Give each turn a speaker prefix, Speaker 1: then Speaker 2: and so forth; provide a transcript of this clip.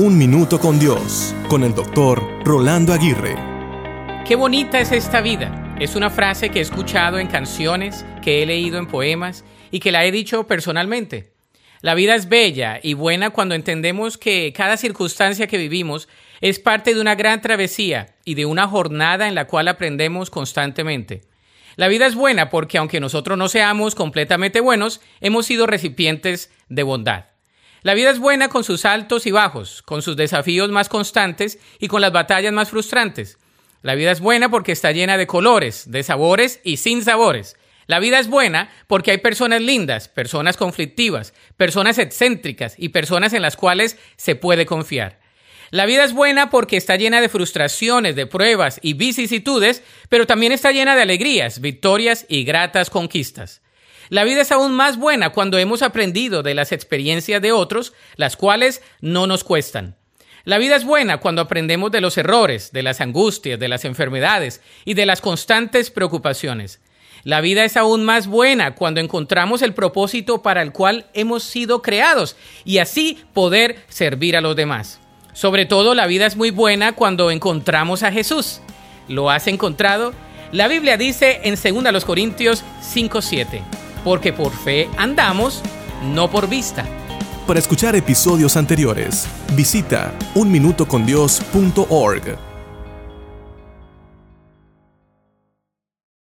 Speaker 1: Un Minuto con Dios, con el doctor Rolando Aguirre.
Speaker 2: Qué bonita es esta vida. Es una frase que he escuchado en canciones, que he leído en poemas y que la he dicho personalmente. La vida es bella y buena cuando entendemos que cada circunstancia que vivimos es parte de una gran travesía y de una jornada en la cual aprendemos constantemente. La vida es buena porque aunque nosotros no seamos completamente buenos, hemos sido recipientes de bondad. La vida es buena con sus altos y bajos, con sus desafíos más constantes y con las batallas más frustrantes. La vida es buena porque está llena de colores, de sabores y sin sabores. La vida es buena porque hay personas lindas, personas conflictivas, personas excéntricas y personas en las cuales se puede confiar. La vida es buena porque está llena de frustraciones, de pruebas y vicisitudes, pero también está llena de alegrías, victorias y gratas conquistas. La vida es aún más buena cuando hemos aprendido de las experiencias de otros, las cuales no nos cuestan. La vida es buena cuando aprendemos de los errores, de las angustias, de las enfermedades y de las constantes preocupaciones. La vida es aún más buena cuando encontramos el propósito para el cual hemos sido creados y así poder servir a los demás. Sobre todo la vida es muy buena cuando encontramos a Jesús. ¿Lo has encontrado? La Biblia dice en 2 Corintios 5:7 porque por fe andamos, no por vista.
Speaker 1: Para escuchar episodios anteriores, visita unminutocondios.org.